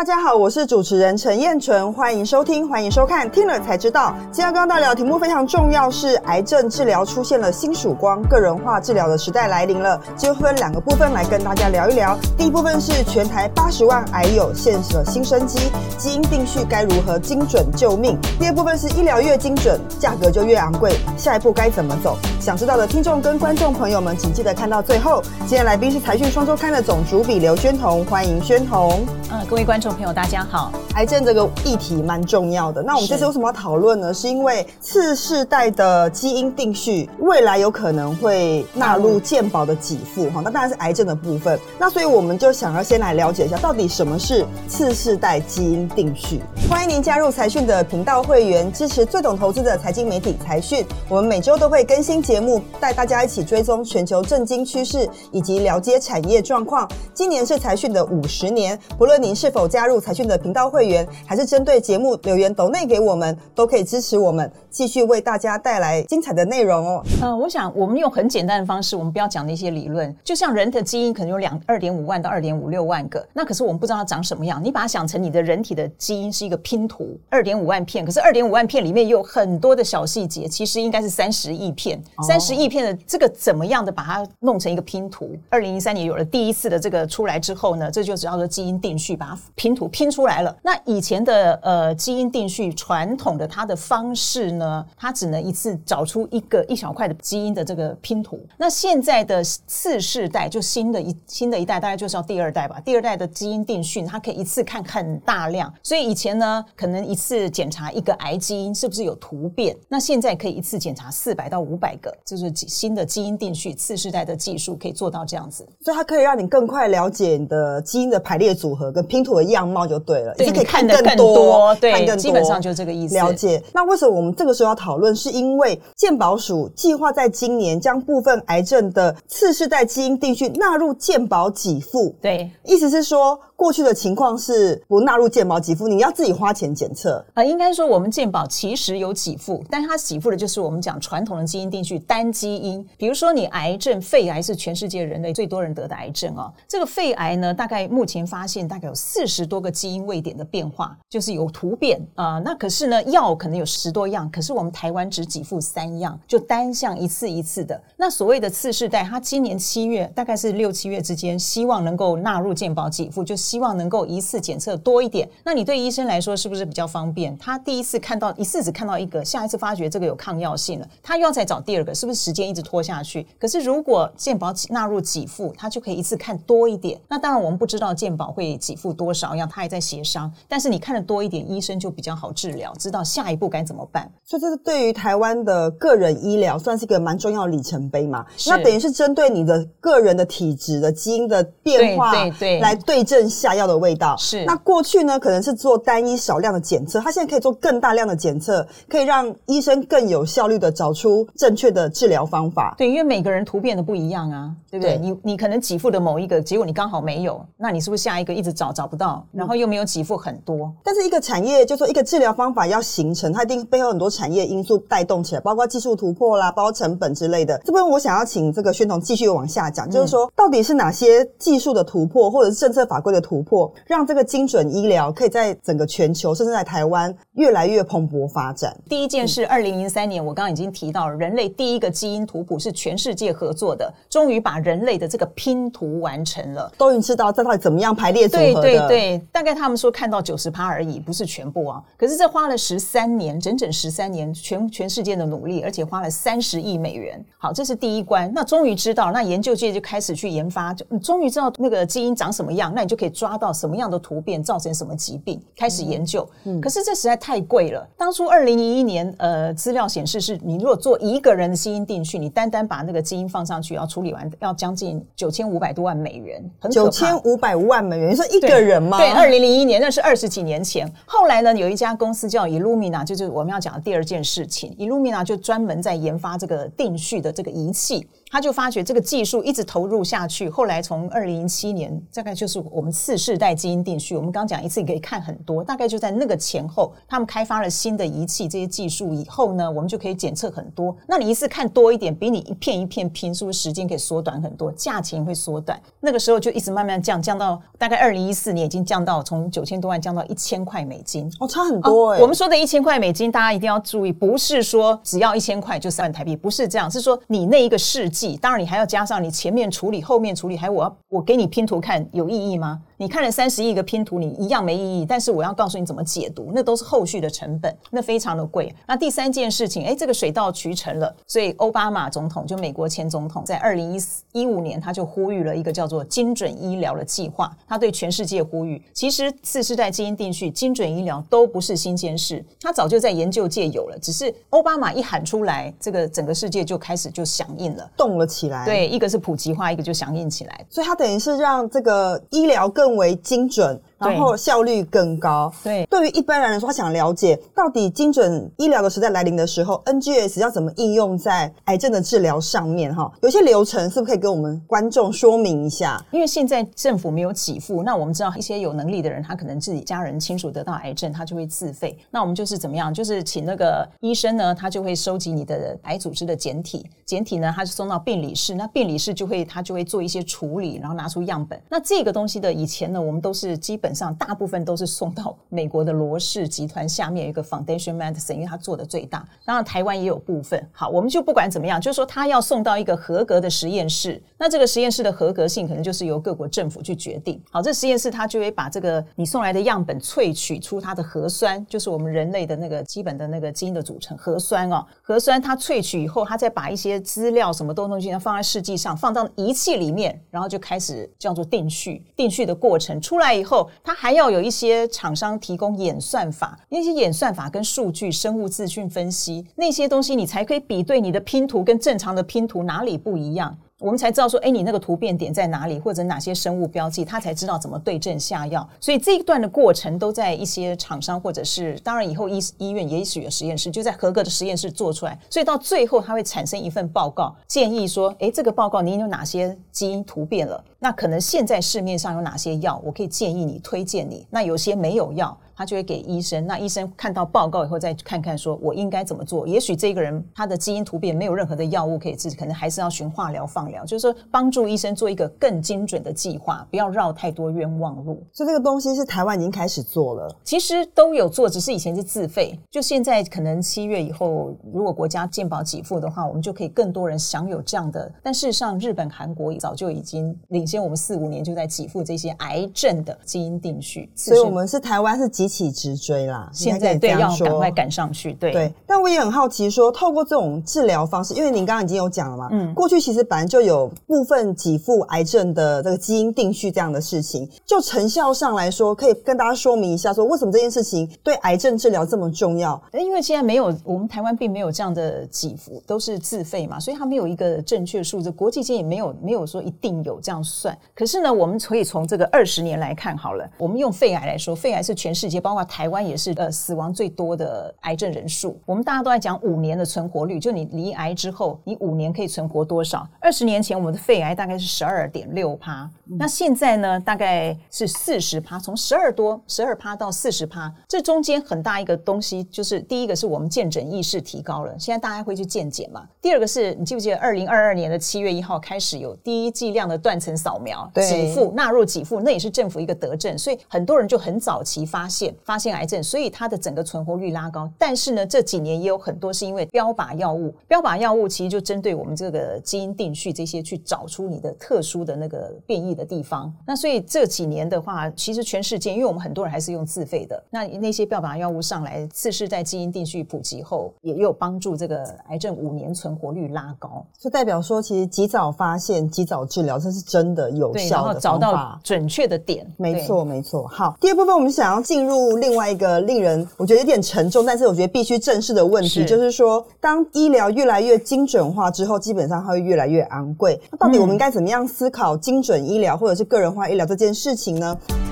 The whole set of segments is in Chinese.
大家好，我是主持人陈燕纯，欢迎收听，欢迎收看，听了才知道。今天要跟大聊的题目非常重要，是癌症治疗出现了新曙光，个人化治疗的时代来临了。就分两个部分来跟大家聊一聊。第一部分是全台八十万癌友现了新生机，基因定序该如何精准救命？第二部分是医疗越精准，价格就越昂贵，下一步该怎么走？想知道的听众跟观众朋友们，请记得看到最后。今天来宾是财讯双周刊的总主笔刘宣彤，欢迎宣彤。嗯，各位观众朋友，大家好。癌症这个议题蛮重要的。那我们这次为什么要讨论呢？是因为次世代的基因定序未来有可能会纳入健保的给付哈。那当然是癌症的部分。那所以我们就想要先来了解一下，到底什么是次世代基因定序。欢迎您加入财讯的频道会员，支持最懂投资的财经媒体财讯。我们每周都会更新节目，带大家一起追踪全球政经趋势以及了解产业状况。今年是财讯的五十年，不论您是否加入财讯的频道会员，还是针对节目留言抖内给我们，都可以支持我们继续为大家带来精彩的内容哦。呃，我想我们用很简单的方式，我们不要讲那些理论，就像人的基因可能有两二点五万到二点五六万个，那可是我们不知道它长什么样。你把它想成你的人体的基因是一个拼图，二点五万片，可是二点五万片里面有很多的小细节，其实应该是三十亿片，三十亿片的这个怎么样的把它弄成一个拼图？二零一三年有了第一次的这个出来之后呢，这就叫做基因定序，把它拼图拼出来了。那以前的呃基因定序传统的它的方式呢，它只能一次找出一个一小块的基因的这个拼图。那现在的次世代就新的一新的一代，大概就是要第二代吧。第二代的基因定序，它可以一次看很大量，所以以前呢，可能一次检查一个癌基因是不是有突变，那现在可以一次检查四百到五百个，就是新的基因定序次世代的技术可以做到这样子，所以它可以让你更快了解你的基因的排列组合跟拼图的样貌就对了，对，可以看得更多，对，基本上就这个意思。了解。那为什么我们这个时候要讨论？是因为健保署计划在今年将部分癌症的次世代基因定序纳入健保给付。对，意思是说。过去的情况是不纳入健保给付，你要自己花钱检测啊。应该说我们健保其实有给付，但它给付的就是我们讲传统的基因定序单基因。比如说你癌症，肺癌是全世界人类最多人得的癌症啊。这个肺癌呢，大概目前发现大概有四十多个基因位点的变化，就是有突变啊。那可是呢，药可能有十多样，可是我们台湾只给付三样，就单项一次一次的。那所谓的次世代，它今年七月大概是六七月之间，希望能够纳入健保给付，就是。希望能够一次检测多一点，那你对医生来说是不是比较方便？他第一次看到一次只看到一个，下一次发觉这个有抗药性了，他又要再找第二个，是不是时间一直拖下去？可是如果健保纳入给付，他就可以一次看多一点。那当然我们不知道健保会给付多少，要他还在协商。但是你看的多一点，医生就比较好治疗，知道下一步该怎么办。所以这是对于台湾的个人医疗算是一个蛮重要的里程碑嘛？那等于是针对你的个人的体质的基因的变化，对对，来对症。下药的味道是那过去呢，可能是做单一少量的检测，它现在可以做更大量的检测，可以让医生更有效率的找出正确的治疗方法。对，因为每个人突变的不一样啊，对不对？你你可能给付的某一个，结果你刚好没有，那你是不是下一个一直找找不到，然后又没有给付很多？但是一个产业就说一个治疗方法要形成，它一定背后很多产业因素带动起来，包括技术突破啦，包括成本之类的。这边我想要请这个宣彤继续往下讲，就是说到底是哪些技术的突破，或者是政策法规的突破，让这个精准医疗可以在整个全球，甚至在台湾越来越蓬勃发展。第一件事，二零零三年我刚刚已经提到了，人类第一个基因图谱是全世界合作的，终于把人类的这个拼图完成了。都已经知道这到底怎么样排列组合的。对对对，大概他们说看到九十趴而已，不是全部啊。可是这花了十三年，整整十三年，全全世界的努力，而且花了三十亿美元。好，这是第一关。那终于知道，那研究界就开始去研发，就终于知道那个基因长什么样，那你就可以抓到什么样的。突变造成什么疾病？开始研究，可是这实在太贵了。当初二零一一年，呃，资料显示是你如果做一个人的基因定序，你单单把那个基因放上去，要处理完要将近九千五百多万美元，很九千五百万美元，你说一个人吗？对，二零零一年那是二十几年前。后来呢，有一家公司叫 Illumina，就是我们要讲的第二件事情，Illumina 就专门在研发这个定序的这个仪器。他就发觉这个技术一直投入下去，后来从二零零七年，大概就是我们次世代基因定序，我们刚讲一次，你可以看很多，大概就在那个前后，他们开发了新的仪器，这些技术以后呢，我们就可以检测很多。那你一次看多一点，比你一片一片拼，是不是时间可以缩短很多，价钱会缩短？那个时候就一直慢慢降，降到大概二零一四年已经降到从九千多万降到一千块美金，哦，差很多哎。我们说的一千块美金，大家一定要注意，不是说只要一千块就三万台币，不是这样，是说你那一个世当然你还要加上你前面处理、后面处理，还有我我给你拼图看，有意义吗？你看了三十亿个拼图，你一样没意义。但是我要告诉你怎么解读，那都是后续的成本，那非常的贵。那第三件事情，哎，这个水到渠成了。所以奥巴马总统就美国前总统，在二零一四一五年，他就呼吁了一个叫做精准医疗的计划。他对全世界呼吁，其实次世代基因定序、精准医疗都不是新鲜事，他早就在研究界有了。只是奥巴马一喊出来，这个整个世界就开始就响应了，动了起来。对，一个是普及化，一个就响应起来。所以它等于是让这个医疗更。更为精准。然后效率更高。对，对于一般人来说，他想了解到底精准医疗的时代来临的时候，NGS 要怎么应用在癌症的治疗上面？哈，有些流程是不是可以跟我们观众说明一下？因为现在政府没有给付，那我们知道一些有能力的人，他可能自己家人亲属得到癌症，他就会自费。那我们就是怎么样？就是请那个医生呢，他就会收集你的癌组织的简体，简体呢，他就送到病理室，那病理室就会他就会做一些处理，然后拿出样本。那这个东西的以前呢，我们都是基本上大部分都是送到美国的罗氏集团下面一个 Foundation Medicine，因为它做的最大。当然台湾也有部分。好，我们就不管怎么样，就是说他要送到一个合格的实验室。那这个实验室的合格性可能就是由各国政府去决定。好，这实验室它就会把这个你送来的样本萃取出它的核酸，就是我们人类的那个基本的那个基因的组成核酸哦。核酸它萃取以后，它再把一些资料什么都弄进来，放在试剂上，放到仪器里面，然后就开始叫做定序。定序的过程出来以后，它还要有一些厂商提供演算法，那些演算法跟数据、生物资讯分析那些东西，你才可以比对你的拼图跟正常的拼图哪里不一样。我们才知道说，哎，你那个突变点在哪里，或者哪些生物标记，他才知道怎么对症下药。所以这一段的过程都在一些厂商，或者是当然以后医医院也许有实验室，就在合格的实验室做出来。所以到最后，它会产生一份报告，建议说，哎，这个报告你有哪些基因突变了？那可能现在市面上有哪些药，我可以建议你推荐你。那有些没有药。他就会给医生，那医生看到报告以后再看看，说我应该怎么做。也许这个人他的基因突变没有任何的药物可以治，可能还是要循化疗、放疗，就是说帮助医生做一个更精准的计划，不要绕太多冤枉路。所以这个东西是台湾已经开始做了，其实都有做，只是以前是自费，就现在可能七月以后，如果国家健保给付的话，我们就可以更多人享有这样的。但事实上，日本、韩国早就已经领先我们四五年，就在给付这些癌症的基因定序。所以我们是台湾是急起直追啦，现在对要赶快赶上去，对对。但我也很好奇，说透过这种治疗方式，因为您刚刚已经有讲了嘛，嗯，过去其实本来就有部分给付癌症的这个基因定序这样的事情，就成效上来说，可以跟大家说明一下，说为什么这件事情对癌症治疗这么重要？因为现在没有，我们台湾并没有这样的给付，都是自费嘛，所以它没有一个正确数字，国际间也没有没有说一定有这样算。可是呢，我们可以从这个二十年来看好了，我们用肺癌来说，肺癌是全世界包括台。台湾也是呃死亡最多的癌症人数。我们大家都在讲五年的存活率，就你离癌之后，你五年可以存活多少？二十年前我们的肺癌大概是十二点六趴，那现在呢大概是四十趴，从十二多十二趴到四十趴，这中间很大一个东西就是第一个是我们健诊意识提高了，现在大家会去健检嘛。第二个是你记不记得二零二二年的七月一号开始有第一剂量的断层扫描，给付纳入给付，那也是政府一个德政，所以很多人就很早期发现发现。癌症，所以它的整个存活率拉高。但是呢，这几年也有很多是因为标靶药物。标靶药物其实就针对我们这个基因定序这些，去找出你的特殊的那个变异的地方。那所以这几年的话，其实全世界，因为我们很多人还是用自费的，那那些标靶药物上来，次世代基因定序普及后，也有帮助这个癌症五年存活率拉高。就代表说，其实及早发现、及早治疗，这是真的有效的找到准确的点。没错，没错。好，第二部分我们想要进入另外。一个令人我觉得有点沉重，但是我觉得必须正视的问题，就是说，当医疗越来越精准化之后，基本上它会越来越昂贵。那到底我们应该怎么样思考精准医疗或者是个人化医疗这件事情呢？这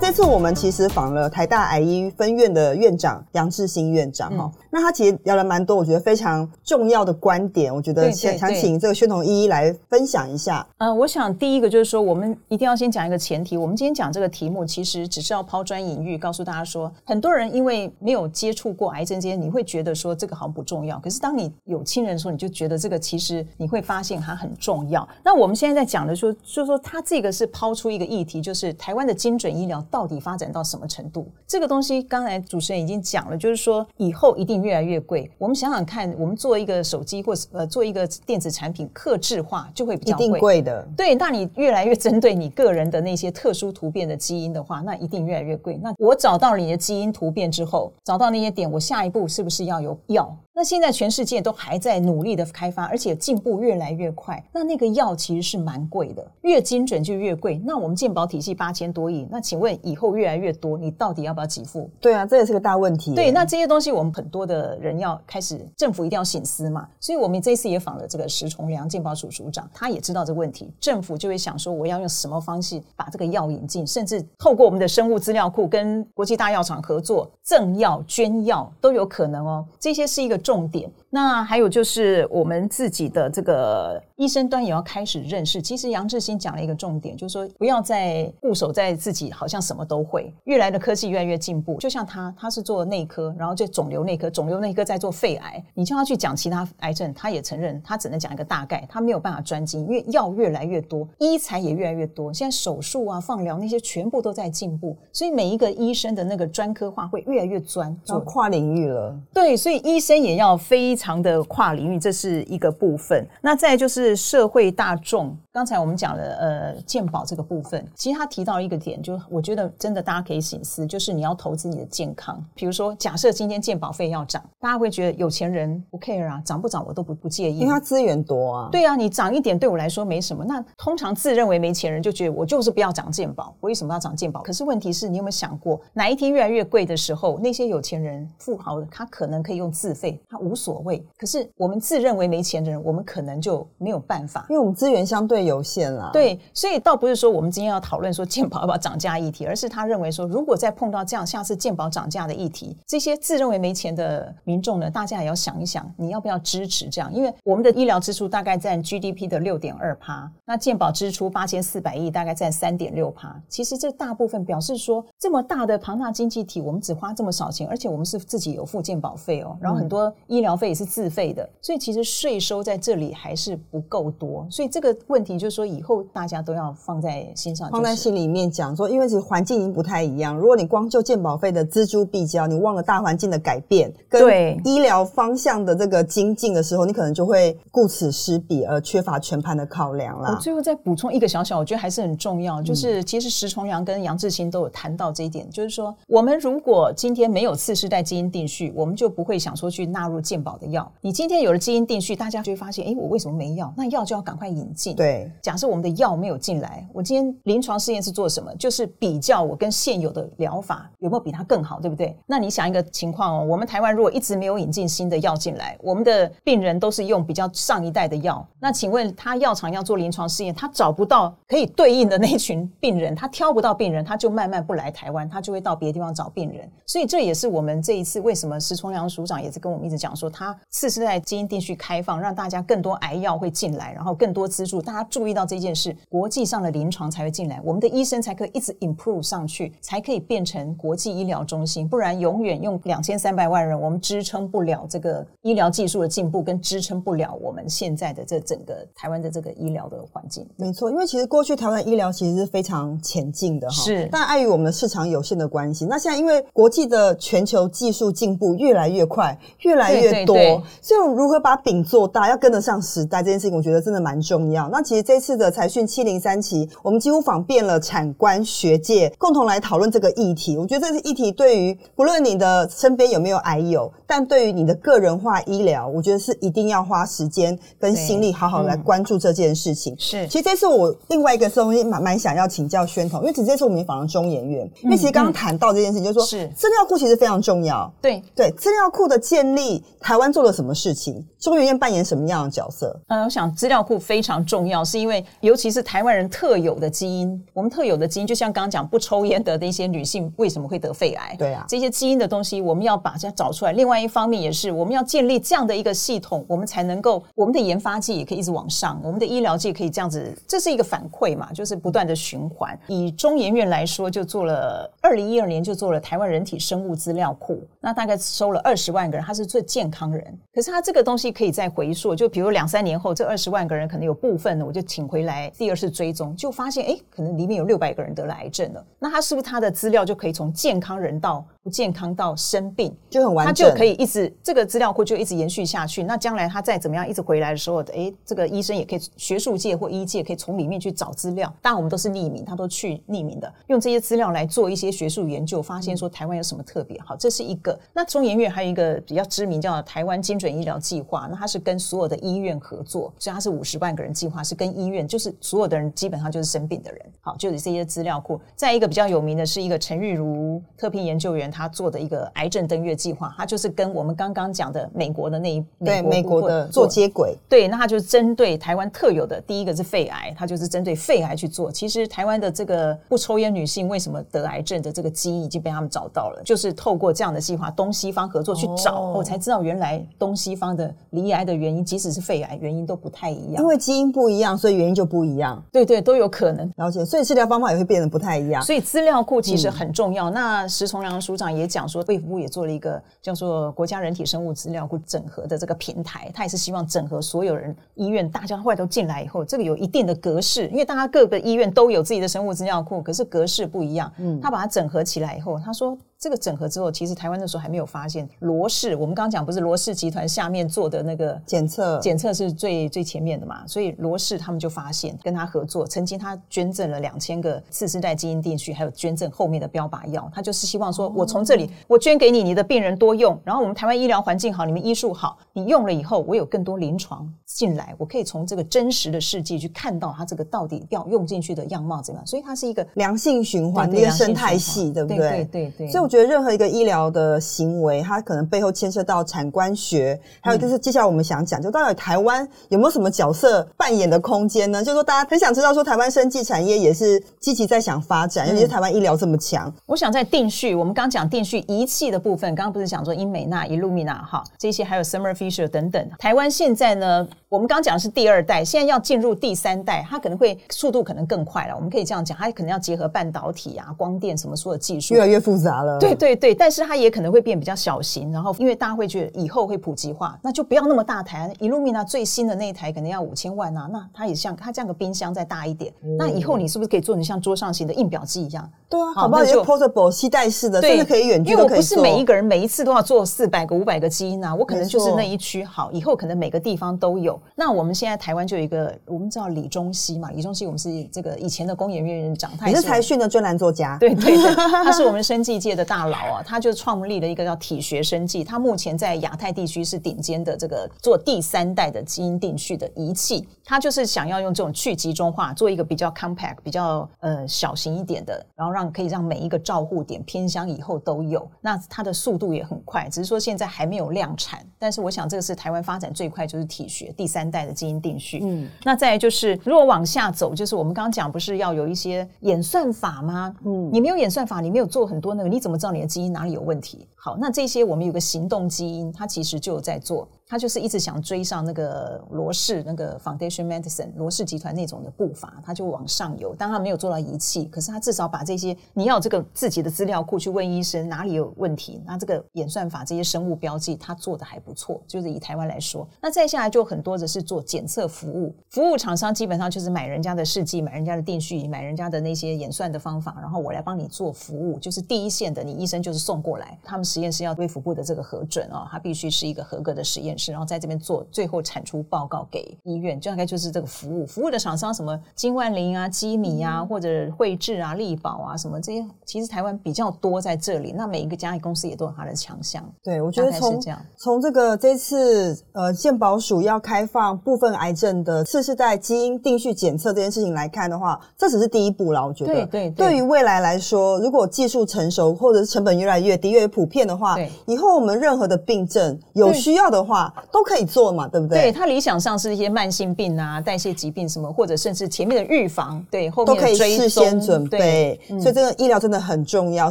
这次我们其实访了台大癌医分院的院长杨志新院长哈，那他其实聊了蛮多，我觉得非常重要的观点，我觉得想想请这个宣统一一来分享一下。呃，我想第一个就是说，我们一定要先讲一个前提，我们今天讲这个题目，其实只是要抛砖引玉，告诉大家说，很多人因为没有接触过癌症这些，你会觉得说这个好像不重要，可是当你有亲人的时候，你就觉得这个其实你会发现它很重要。那我们现在在讲的说，就是说他这个是抛出一个议题，就是台湾的精准医疗到底发展到什么程度？这个东西刚才主持人已经讲了，就是说以后一定越来越贵。我们想想看，我们做一个手机或呃做一个电子产品，克制化就会比较贵贵的。对，那你越来越针对你个人的那些特殊突变的基因的话，那一定越来越贵。那我找到你的基因突变之后，找到那些点，我下一步是不是要有药？那现在全世界都还在努力的开发，而且进步越来越快。那那个药其实是蛮贵的，越精准就越贵。那我们健保体系八千多亿，那请问以后越来越多，你到底要不要给付？对啊，这也是个大问题。对，那这些东西我们很多的人要开始，政府一定要醒思嘛。所以我们这次也访了这个石崇良健保署署长，他也知道这个问题，政府就会想说，我要用什么方式把这个药引进，甚至透过我们的生物资料库跟国际大药厂合作，赠药、捐药都有可能哦。这些是一个重点。那还有就是我们自己的这个医生端也要开始认识。其实杨志新讲了一个重点，就是说不要再固守在自己好像什么都会。越来的科技越来越进步，就像他，他是做内科，然后就肿瘤内科，肿瘤内科在做肺癌。你叫他去讲其他癌症，他也承认他只能讲一个大概，他没有办法专精，因为药越来越多，医材也越来越多。现在手术啊、放疗那些全部都在进步，所以每一个医生的那个专科化会越来越专，要跨领域了。对，所以医生也要非。常的跨领域，这是一个部分。那再就是社会大众，刚才我们讲了呃健保这个部分，其实他提到一个点，就我觉得真的大家可以醒思，就是你要投资你的健康。比如说，假设今天健保费要涨，大家会觉得有钱人不 care 啊，涨不涨我都不不介意，因为他资源多啊。对啊，你涨一点对我来说没什么。那通常自认为没钱人就觉得我就是不要涨健保，我为什么要涨健保？可是问题是你有没有想过，哪一天越来越贵的时候，那些有钱人富豪他可能可以用自费，他无所谓。可是我们自认为没钱的人，我们可能就没有办法，因为我们资源相对有限啦。对，所以倒不是说我们今天要讨论说健保要不要涨价议题，而是他认为说，如果再碰到这样下次健保涨价的议题，这些自认为没钱的民众呢，大家也要想一想，你要不要支持这样？因为我们的医疗支出大概占 GDP 的六点二趴，那健保支出八千四百亿，大概占三点六趴。其实这大部分表示说，这么大的庞大经济体，我们只花这么少钱，而且我们是自己有付健保费哦，然后很多医疗费也是自费。的，所以其实税收在这里还是不够多，所以这个问题就是说，以后大家都要放在心上，放在心里面讲说，因为其实环境已经不太一样。如果你光就健保费的锱铢必较，你忘了大环境的改变，跟医疗方向的这个精进的时候，你可能就会顾此失彼，而缺乏全盘的考量了。我最后再补充一个小小，我觉得还是很重要，就是其实石崇良跟杨志新都有谈到这一点，就是说，我们如果今天没有次世代基因定序，我们就不会想说去纳入健保的药。你今天有了基因定序，大家就会发现，哎，我为什么没药？那药就要赶快引进。对，假设我们的药没有进来，我今天临床试验是做什么？就是比较我跟现有的疗法有没有比它更好，对不对？那你想一个情况哦，我们台湾如果一直没有引进新的药进来，我们的病人都是用比较上一代的药，那请问他药厂要做临床试验，他找不到可以对应的那群病人，他挑不到病人，他就慢慢不来台湾，他就会到别的地方找病人。所以这也是我们这一次为什么石崇良署长也是跟我们一直讲说，他次世代基因定序开放，让大家更多癌药会进来，然后更多资助，大家注意到这件事，国际上的临床才会进来，我们的医生才可以一直 improve 上去，才可以变成国际医疗中心，不然永远用两千三百万人，我们支撑不了这个医疗技术的进步，跟支撑不了我们现在的这整个台湾的这个医疗的环境。没错，因为其实过去台湾医疗其实是非常前进的哈，是，但碍于我们的市场有限的关系，那现在因为国际的全球技术进步越来越快，越来越多，所以如何把饼做大，要跟得上时代这件事情，我觉得真的蛮重要。那其实这次的财讯七零三期，我们几乎访遍了产官学界，共同来讨论这个议题。我觉得这个议题对于不论你的身边有没有癌友，但对于你的个人化医疗，我觉得是一定要花时间跟心力，好好来关注这件事情。是，其实这次我另外一个东西蛮蛮想要请教宣统，因为其实这次我们访了中研院，因为其实刚刚谈到这件事情，就是说是资料库其实非常重要。对对，资料库的建立，台湾做了什么事情？中研院扮演什么样的角色？呃，我想。资料库非常重要，是因为尤其是台湾人特有的基因，我们特有的基因，就像刚刚讲不抽烟的那些女性为什么会得肺癌？对啊，这些基因的东西我们要把它找出来。另外一方面也是，我们要建立这样的一个系统，我们才能够我们的研发界也可以一直往上，我们的医疗界可以这样子，这是一个反馈嘛，就是不断的循环。以中研院来说，就做了二零一二年就做了台湾人体生物资料库，那大概收了二十万个人，他是最健康人，可是他这个东西可以再回溯，就比如两三年后，这二十万个人可能有部分呢，我就请回来第二次追踪，就发现哎，可能里面有六百个人得了癌症了，那他是不是他的资料就可以从健康人到不健康到生病，就很完整，他就可以一直这个资料库就一直延续下去。那将来他再怎么样一直回来的时候，哎，这个医生也可以学术界或医界可以从里面去找资料。当然我们都是匿名，他都去匿名的，用这些资料来做一些学术研究，发现说台湾有什么特别好，这是一个。那中研院还有一个比较知名叫台湾精准医疗计划，那它是跟所有的医院合作，所以它是五十万个人计划，是跟医院，就是所有的人基本上就是生病的人，好，就是这些资料库。再一个比较有名的是一个陈玉如特聘研究员。他做的一个癌症登月计划，他就是跟我们刚刚讲的美国的那一对美国的做接轨。对，那他就针对台湾特有的第一个是肺癌，他就是针对肺癌去做。其实台湾的这个不抽烟女性为什么得癌症的这个基因已经被他们找到了，就是透过这样的计划，东西方合作去找，我才知道原来东西方的离癌的原因，即使是肺癌原因都不太一样。因为基因不一样，所以原因就不一样。对对，都有可能。了解，所以治疗方法也会变得不太一样。所以资料库其实很重要。那石崇良书长也讲说，卫福部也做了一个叫做国家人体生物资料库整合的这个平台，他也是希望整合所有人医院，大家后来都进来以后，这个有一定的格式，因为大家各个医院都有自己的生物资料库，可是格式不一样。嗯，他把它整合起来以后，他说。这个整合之后，其实台湾那时候还没有发现罗氏。我们刚刚讲不是罗氏集团下面做的那个检测，检测是最最前面的嘛？所以罗氏他们就发现跟他合作，曾经他捐赠了两千个次世代基因定序，还有捐赠后面的标靶药。他就是希望说，我从这里我捐给你，你的病人多用，然后我们台湾医疗环境好，你们医术好，你用了以后，我有更多临床进来，我可以从这个真实的世界去看到它这个到底要用进去的样貌怎么样。所以它是一个良性循环的，一个生态系，对不对？对对对。所以我觉得任何一个医疗的行为，它可能背后牵涉到产官学，还有就是接下来我们想讲，就到底台湾有没有什么角色扮演的空间呢？就是说大家很想知道，说台湾生技产业也是积极在想发展，尤其是台湾医疗这么强。我想在定序，我们刚讲定序仪器的部分，刚刚不是讲说英美纳、Illumina 哈这些，还有 Summer Fisher 等等。台湾现在呢，我们刚讲的是第二代，现在要进入第三代，它可能会速度可能更快了。我们可以这样讲，它可能要结合半导体啊、光电什么所有技术，越来越复杂了。对对对，但是。它也可能会变比较小型，然后因为大家会觉得以后会普及化，那就不要那么大台。Illumina 最新的那一台可能要五千万啊，那它也像它这样个冰箱再大一点，那以后你是不是可以做成像桌上型的印表机一样？对啊，好不好？就 portable 携带式的，真的可以远距。因为我不是每一个人每一次都要做四百个、五百个基因啊，我可能就是那一区好，以后可能每个地方都有。那我们现在台湾就有一个，我们知道李中熙嘛，李中熙我们是这个以前的工研院院长，他也是财讯的专栏作家，对对对，他是我们生技界的大佬啊，他就创立了一个叫体学生技，他目前在亚太地区是顶尖的这个做第三代的基因定序的仪器，他就是想要用这种去集中化，做一个比较 compact、比较呃小型一点的，然后让可以让每一个照护点偏乡以后都有，那它的速度也很快，只是说现在还没有量产。但是我想这个是台湾发展最快，就是体学第三代的基因定序。嗯，那再就是如果往下走，就是我们刚刚讲不是要有一些演算法吗？嗯，你没有演算法，你没有做很多那个，你怎么知道你的基因哪里有问题？好，那这些我们有个行动基因，它其实就在做。他就是一直想追上那个罗氏那个 Foundation Medicine 罗氏集团那种的步伐，他就往上游。当他没有做到仪器，可是他至少把这些你要这个自己的资料库去问医生哪里有问题，那这个演算法这些生物标记他做的还不错。就是以台湾来说，那再下来就很多的是做检测服务，服务厂商基本上就是买人家的试剂，买人家的定序仪，买人家的那些演算的方法，然后我来帮你做服务，就是第一线的，你医生就是送过来，他们实验室要微服部的这个核准哦，他必须是一个合格的实验。然后在这边做，最后产出报告给医院，就大概就是这个服务。服务的厂商什么金万林啊、基米啊，或者汇智啊、力宝啊，什么这些，其实台湾比较多在这里。那每一个家公司也都有它的强项。对，我觉得从从这个这次呃健保署要开放部分癌症的次世代基因定序检测这件事情来看的话，这只是第一步了。我觉得，对对，对于未来来说，如果技术成熟或者是成本越来越低、越普遍的话，以后我们任何的病症有需要的话。话，都可以做嘛，对不对？对，它理想上是一些慢性病啊、代谢疾病什么，或者甚至前面的预防，对，后面都可以事先准备。对所以这个医疗真的很重要。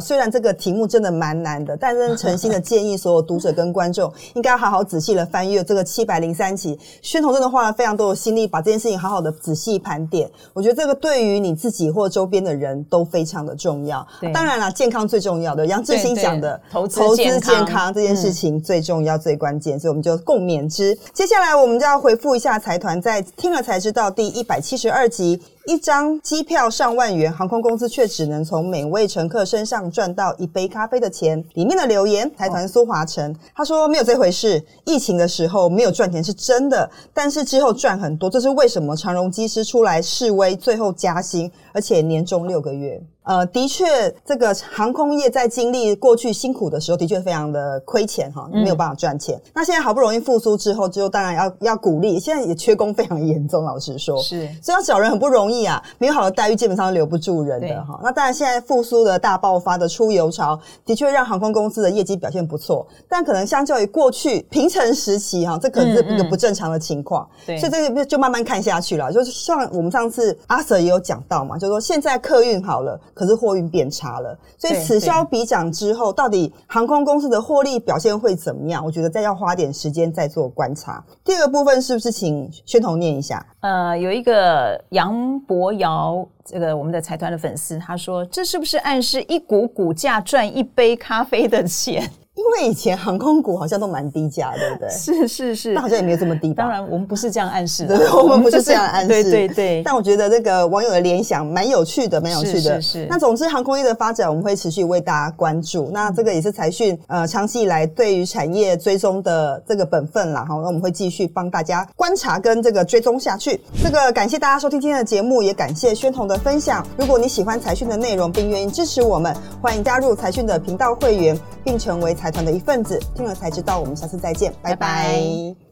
虽然这个题目真的蛮难的，但是诚心的建议所有读者跟观众应该好好仔细的翻阅这个七百零三期。宣彤真的花了非常多的心力，把这件事情好好的仔细盘点。我觉得这个对于你自己或周边的人都非常的重要。对当然了，健康最重要的，杨志新对讲的投资健康健康这件事情最重要、最关键，所以我们就共勉之。接下来我们就要回复一下财团在听了才知道第一百七十二集。一张机票上万元，航空公司却只能从每位乘客身上赚到一杯咖啡的钱。里面的留言，财团苏华成他说没有这回事，疫情的时候没有赚钱是真的，但是之后赚很多，这是为什么？长荣机师出来示威，最后加薪，而且年终六个月。呃，的确，这个航空业在经历过去辛苦的时候，的确非常的亏钱哈，没有办法赚钱。那现在好不容易复苏之后，就当然要要鼓励。现在也缺工非常严重，老实说，是所以要找人很不容易啊，没有好的待遇，基本上留不住人的哈。那当然，现在复苏的大爆发的出游潮，的确让航空公司的业绩表现不错，但可能相较于过去平成时期哈，这可能是一个不正常的情况。对所以这个就慢慢看下去了。就是像我们上次阿 Sir 也有讲到嘛，就是说现在客运好了，可是货运变差了，所以此消彼长之后，到底航空公司的获利表现会怎么样？我觉得再要花点时间再做观察。第二个部分是不是请宣彤念一下？呃，有一个杨博尧，这个我们的财团的粉丝，他说：“这是不是暗示一股股价赚一杯咖啡的钱？因为以前航空股好像都蛮低价，对不对？？” 是是是但好像也没有这么低吧？当然我们不是这样暗示的，对，我们不是 这样暗示，对对对，但我觉得这个网友的联想蛮有趣的，蛮有趣的。是是是那总之，航空业的发展我们会持续为大家关注。那这个也是财讯呃长期以来对于产业追踪的这个本分啦。哈，那我们会继续帮大家观察跟这个追踪下去。这个感谢大家收听今天的节目，也感谢宣彤的分享。如果你喜欢财讯的内容，并愿意支持我们，欢迎加入财讯的频道会员，并成为财团的一份子。听了才知道，我们下次再见，拜拜